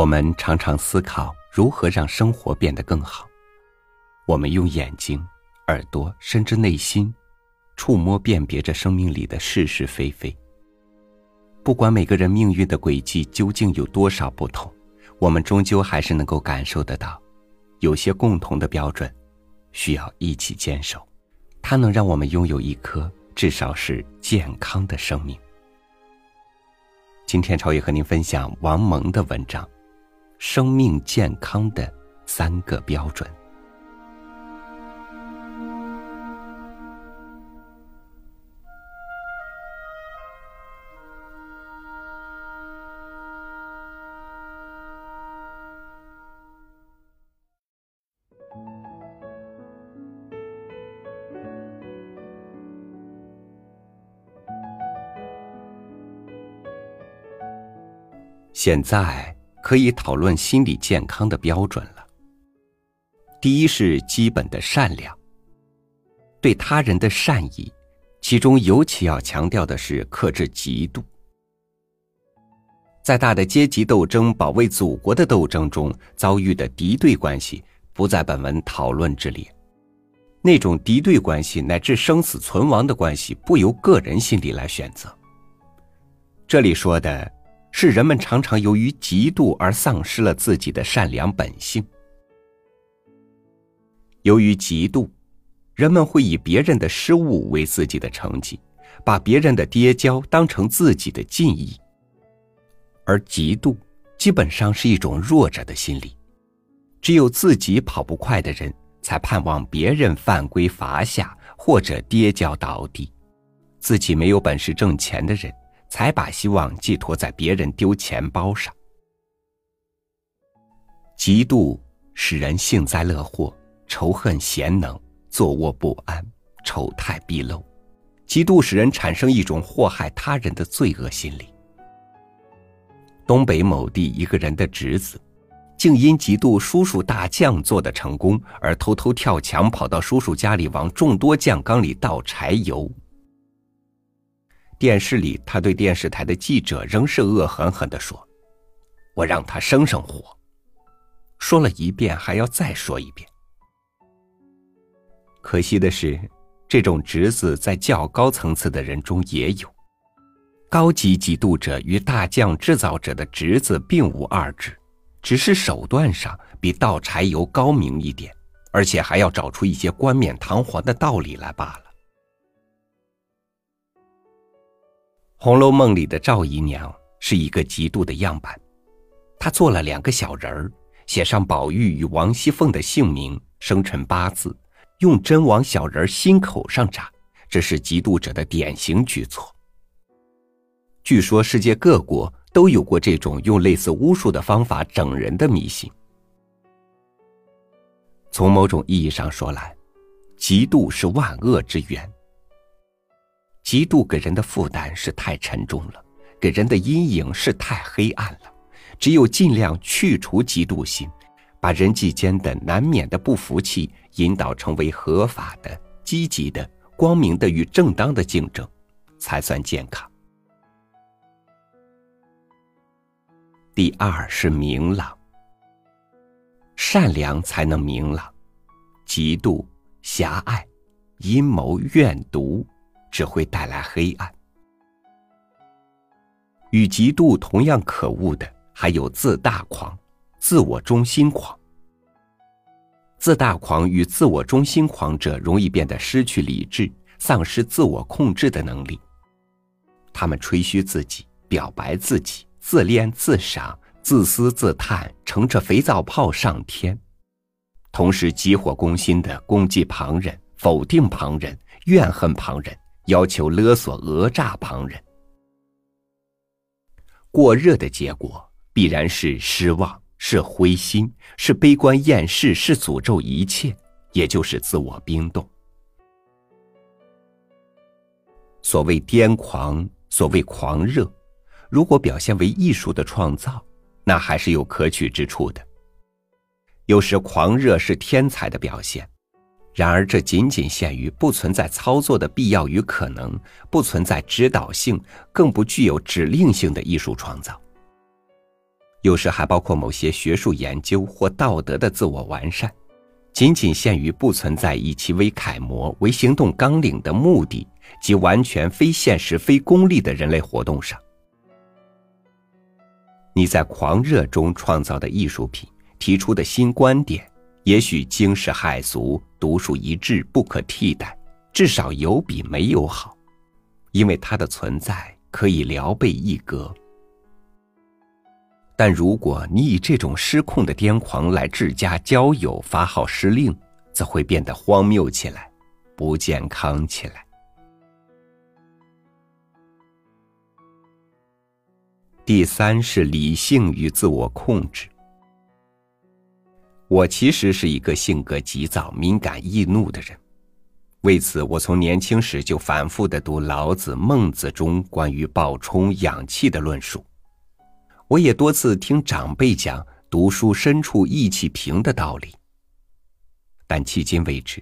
我们常常思考如何让生活变得更好。我们用眼睛、耳朵，甚至内心，触摸辨别着生命里的是是非非。不管每个人命运的轨迹究竟有多少不同，我们终究还是能够感受得到，有些共同的标准，需要一起坚守。它能让我们拥有一颗至少是健康的生命。今天超越和您分享王蒙的文章。生命健康的三个标准。现在。可以讨论心理健康的标准了。第一是基本的善良，对他人的善意，其中尤其要强调的是克制嫉妒。在大的阶级斗争、保卫祖国的斗争中遭遇的敌对关系，不在本文讨论之列。那种敌对关系乃至生死存亡的关系，不由个人心理来选择。这里说的。是人们常常由于嫉妒而丧失了自己的善良本性。由于嫉妒，人们会以别人的失误为自己的成绩，把别人的跌跤当成自己的进益。而嫉妒基本上是一种弱者的心理，只有自己跑不快的人，才盼望别人犯规罚下或者跌跤倒地；自己没有本事挣钱的人。才把希望寄托在别人丢钱包上。嫉妒使人幸灾乐祸，仇恨贤能，坐卧不安，丑态毕露。嫉妒使人产生一种祸害他人的罪恶心理。东北某地一个人的侄子，竟因嫉妒叔叔大酱做的成功，而偷偷跳墙跑到叔叔家里，往众多酱缸里倒柴油。电视里，他对电视台的记者仍是恶狠狠的说：“我让他生生火。”说了一遍，还要再说一遍。可惜的是，这种侄子在较高层次的人中也有。高级嫉妒者与大将制造者的侄子并无二致，只是手段上比倒柴油高明一点，而且还要找出一些冠冕堂皇的道理来罢了。《红楼梦》里的赵姨娘是一个嫉妒的样板，她做了两个小人儿，写上宝玉与王熙凤的姓名、生辰八字，用针往小人心口上扎，这是嫉妒者的典型举措。据说世界各国都有过这种用类似巫术的方法整人的迷信。从某种意义上说来，嫉妒是万恶之源。嫉妒给人的负担是太沉重了，给人的阴影是太黑暗了。只有尽量去除嫉妒心，把人际间的难免的不服气引导成为合法的、积极的、光明的与正当的竞争，才算健康。第二是明朗，善良才能明朗，嫉妒、狭隘、阴谋、怨毒。只会带来黑暗。与嫉妒同样可恶的，还有自大狂、自我中心狂。自大狂与自我中心狂者容易变得失去理智，丧失自我控制的能力。他们吹嘘自己，表白自己，自恋自赏，自私自叹，乘着肥皂泡上天，同时急火攻心的攻击旁人，否定旁人，怨恨旁人。要求勒索讹诈旁人，过热的结果必然是失望，是灰心，是悲观厌世，是诅咒一切，也就是自我冰冻。所谓癫狂，所谓狂热，如果表现为艺术的创造，那还是有可取之处的。有时狂热是天才的表现。然而，这仅仅限于不存在操作的必要与可能，不存在指导性，更不具有指令性的艺术创造。有时还包括某些学术研究或道德的自我完善，仅仅限于不存在以其为楷模、为行动纲领的目的及完全非现实、非功利的人类活动上。你在狂热中创造的艺术品，提出的新观点，也许惊世骇俗、独树一帜、不可替代，至少有比没有好，因为它的存在可以聊备一格。但如果你以这种失控的癫狂来治家交友、发号施令，则会变得荒谬起来，不健康起来。第三是理性与自我控制。我其实是一个性格急躁、敏感易怒的人，为此，我从年轻时就反复的读老子、孟子中关于暴冲养气的论述。我也多次听长辈讲读书深处意气平的道理，但迄今为止，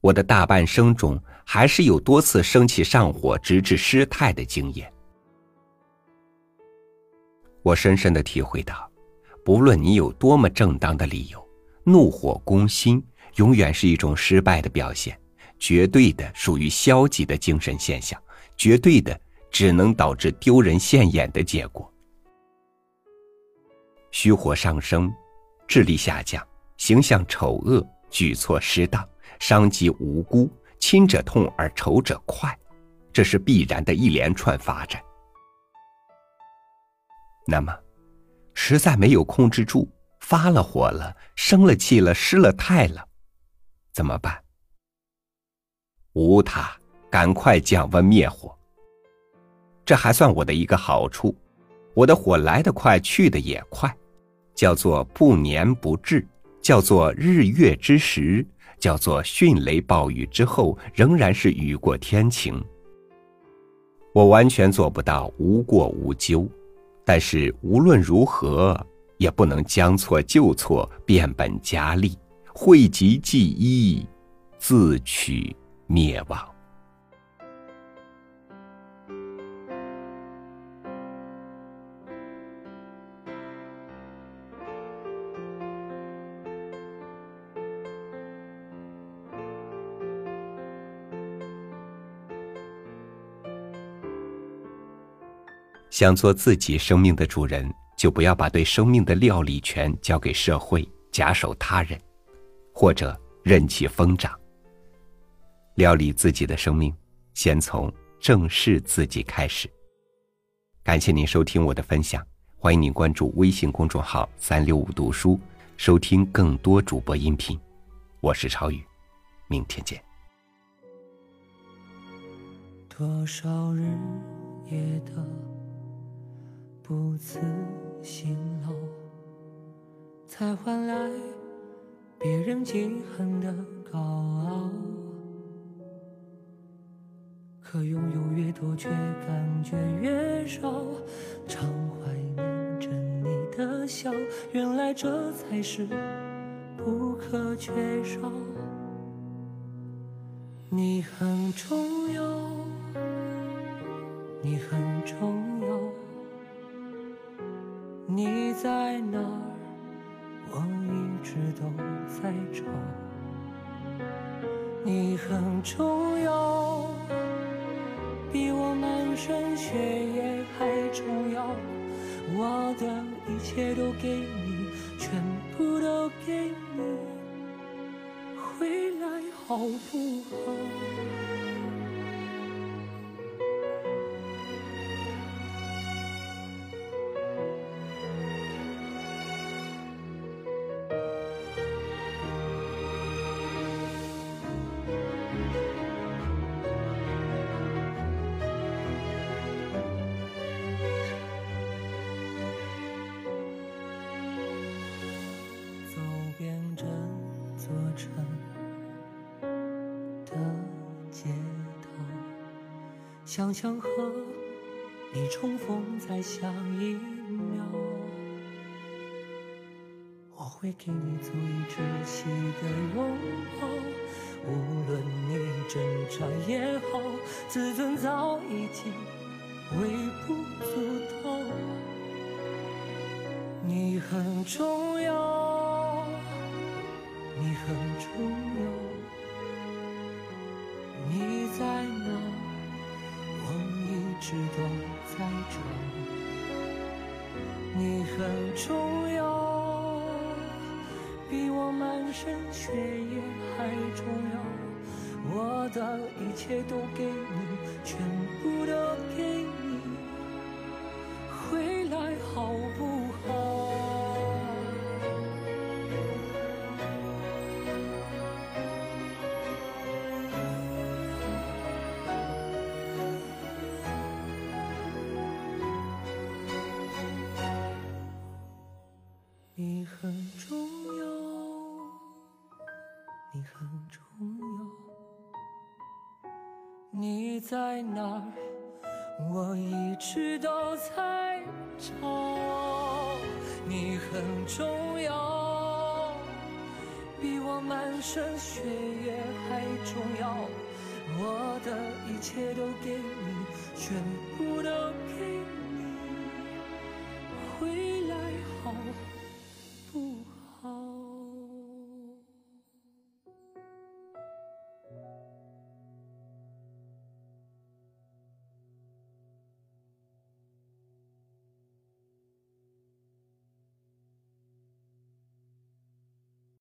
我的大半生中还是有多次生气上火直至失态的经验。我深深的体会到，不论你有多么正当的理由，怒火攻心永远是一种失败的表现，绝对的属于消极的精神现象，绝对的只能导致丢人现眼的结果。虚火上升，智力下降，形象丑恶，举措失当，伤及无辜，亲者痛而仇者快，这是必然的一连串发展。那么，实在没有控制住，发了火了，生了气了，失了态了，怎么办？无他，赶快降温灭火。这还算我的一个好处，我的火来得快，去得也快。叫做不年不至，叫做日月之时，叫做迅雷暴雨之后仍然是雨过天晴。我完全做不到无过无咎，但是无论如何也不能将错就错，变本加厉，讳疾忌医，自取灭亡。想做自己生命的主人，就不要把对生命的料理权交给社会，假手他人，或者任其疯长。料理自己的生命，先从正视自己开始。感谢您收听我的分享，欢迎您关注微信公众号“三六五读书”，收听更多主播音频。我是超宇，明天见。多少日夜的。不辞辛劳，才换来别人记恨的高傲。可拥有越多，却感觉越少。常怀念着你的笑，原来这才是不可缺少。你很重要，你很重。你在哪儿？我一直都在找。你很重要，比我满身血液还重要。我的一切都给你，全部都给你，回来好不好？想想和你重逢在下一秒，我会给你最窒息的拥抱。无论你挣扎也好，自尊早已经微不足道。你很重要，你很重要，很重要，比我满身血液还重要。我的一切都给你，全部都你很重要。你在哪儿？我一直都在找。你很重要，比我满身血液还重要。我的一切都给你，全部都